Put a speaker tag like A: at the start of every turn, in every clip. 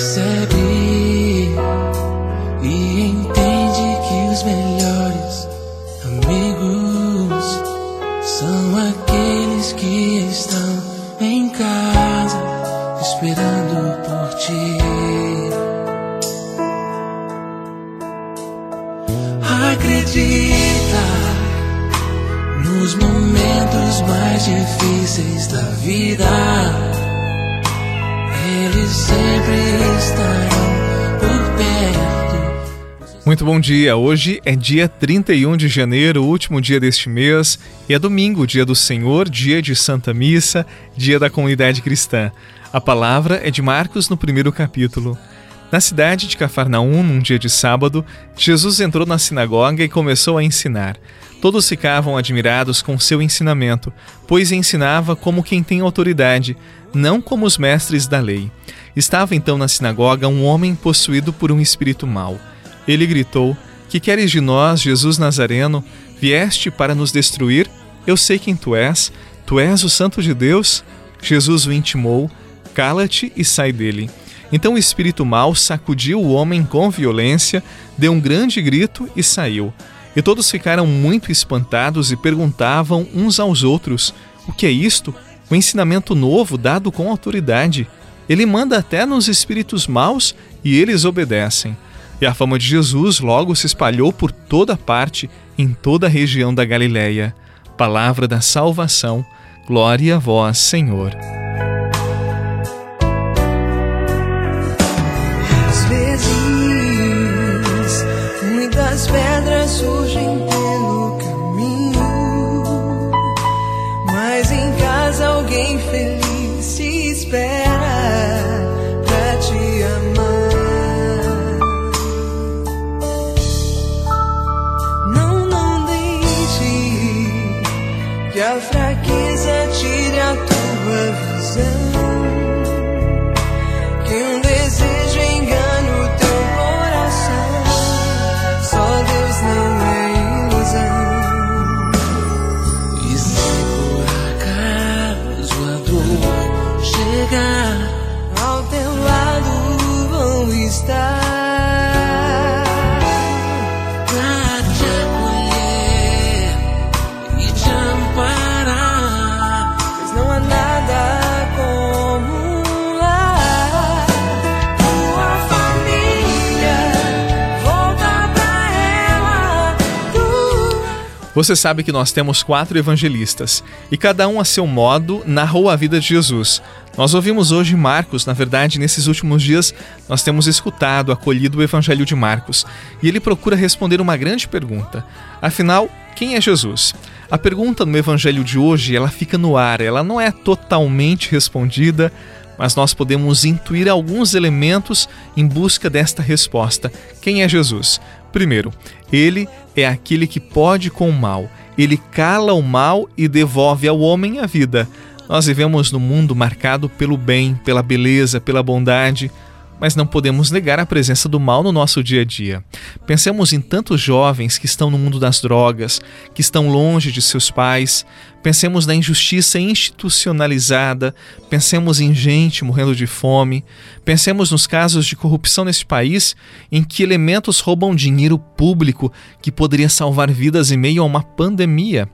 A: percebe e entende que os melhores amigos são aqueles que estão em casa esperando por ti. Acredita nos momentos mais difíceis da vida eles
B: Muito bom dia. Hoje é dia 31 de janeiro, último dia deste mês, e é domingo, dia do Senhor, dia de Santa Missa, dia da comunidade cristã. A palavra é de Marcos no primeiro capítulo. Na cidade de Cafarnaum, num dia de sábado, Jesus entrou na sinagoga e começou a ensinar. Todos ficavam admirados com seu ensinamento, pois ensinava como quem tem autoridade, não como os mestres da lei. Estava então na sinagoga um homem possuído por um espírito mau. Ele gritou: Que queres de nós, Jesus Nazareno? Vieste para nos destruir? Eu sei quem tu és. Tu és o Santo de Deus? Jesus o intimou: Cala-te e sai dele. Então o espírito mau sacudiu o homem com violência, deu um grande grito e saiu. E todos ficaram muito espantados e perguntavam uns aos outros: O que é isto? O ensinamento novo dado com autoridade. Ele manda até nos espíritos maus e eles obedecem. E a fama de Jesus logo se espalhou por toda parte, em toda a região da Galiléia. Palavra da salvação. Glória a vós, Senhor.
A: as pedras surgem que a fraqueza tire a tua visão.
B: Você sabe que nós temos quatro evangelistas e cada um a seu modo narrou a vida de Jesus. Nós ouvimos hoje Marcos, na verdade, nesses últimos dias nós temos escutado, acolhido o Evangelho de Marcos e ele procura responder uma grande pergunta. Afinal, quem é Jesus? A pergunta no Evangelho de hoje ela fica no ar, ela não é totalmente respondida, mas nós podemos intuir alguns elementos em busca desta resposta. Quem é Jesus? Primeiro, ele é aquele que pode com o mal. Ele cala o mal e devolve ao homem a vida. Nós vivemos num mundo marcado pelo bem, pela beleza, pela bondade mas não podemos negar a presença do mal no nosso dia a dia. Pensemos em tantos jovens que estão no mundo das drogas, que estão longe de seus pais. Pensemos na injustiça institucionalizada. Pensemos em gente morrendo de fome. Pensemos nos casos de corrupção neste país em que elementos roubam dinheiro público que poderia salvar vidas em meio a uma pandemia.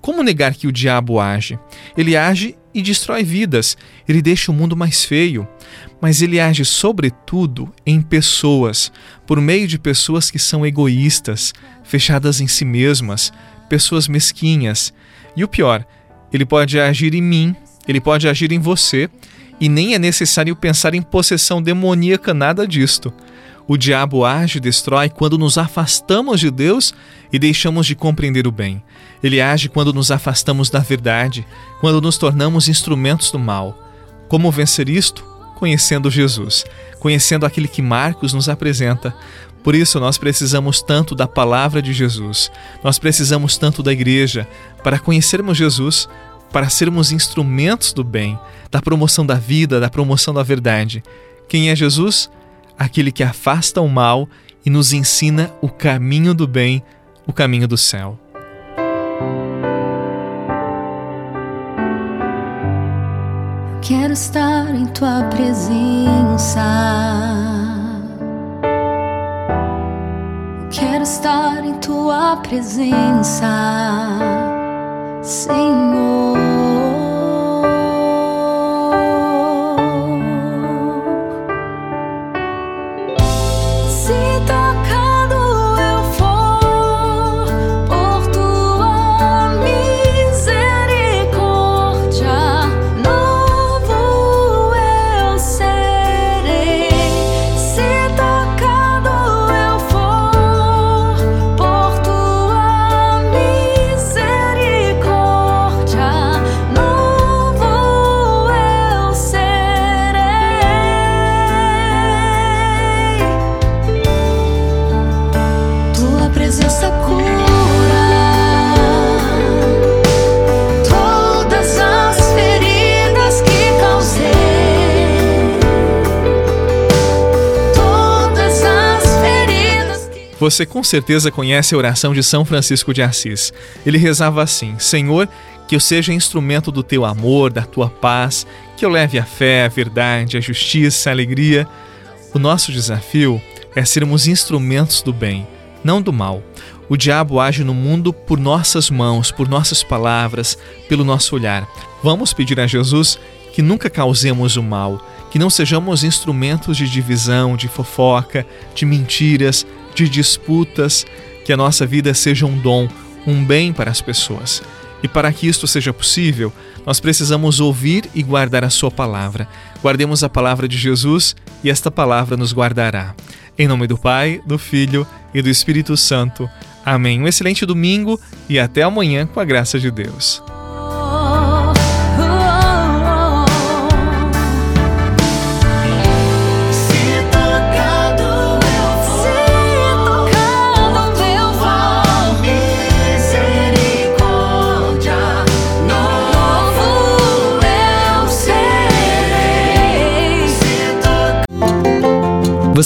B: Como negar que o diabo age? Ele age e destrói vidas, ele deixa o mundo mais feio. Mas ele age, sobretudo, em pessoas, por meio de pessoas que são egoístas, fechadas em si mesmas, pessoas mesquinhas. E o pior, ele pode agir em mim, ele pode agir em você, e nem é necessário pensar em possessão demoníaca, nada disto. O diabo age e destrói quando nos afastamos de Deus e deixamos de compreender o bem. Ele age quando nos afastamos da verdade, quando nos tornamos instrumentos do mal. Como vencer isto? Conhecendo Jesus, conhecendo aquele que Marcos nos apresenta. Por isso, nós precisamos tanto da palavra de Jesus, nós precisamos tanto da igreja para conhecermos Jesus, para sermos instrumentos do bem, da promoção da vida, da promoção da verdade. Quem é Jesus? aquele que afasta o mal e nos ensina o caminho do bem, o caminho do céu.
C: Quero estar em tua presença. Quero estar em tua presença, Senhor.
B: Você com certeza conhece a oração de São Francisco de Assis. Ele rezava assim: Senhor, que eu seja instrumento do teu amor, da tua paz, que eu leve a fé, a verdade, a justiça, a alegria. O nosso desafio é sermos instrumentos do bem, não do mal. O diabo age no mundo por nossas mãos, por nossas palavras, pelo nosso olhar. Vamos pedir a Jesus que nunca causemos o mal, que não sejamos instrumentos de divisão, de fofoca, de mentiras, de disputas, que a nossa vida seja um dom, um bem para as pessoas. E para que isto seja possível, nós precisamos ouvir e guardar a Sua palavra. Guardemos a palavra de Jesus e esta palavra nos guardará. Em nome do Pai, do Filho e do Espírito Santo. Amém. Um excelente domingo e até amanhã com a graça de Deus.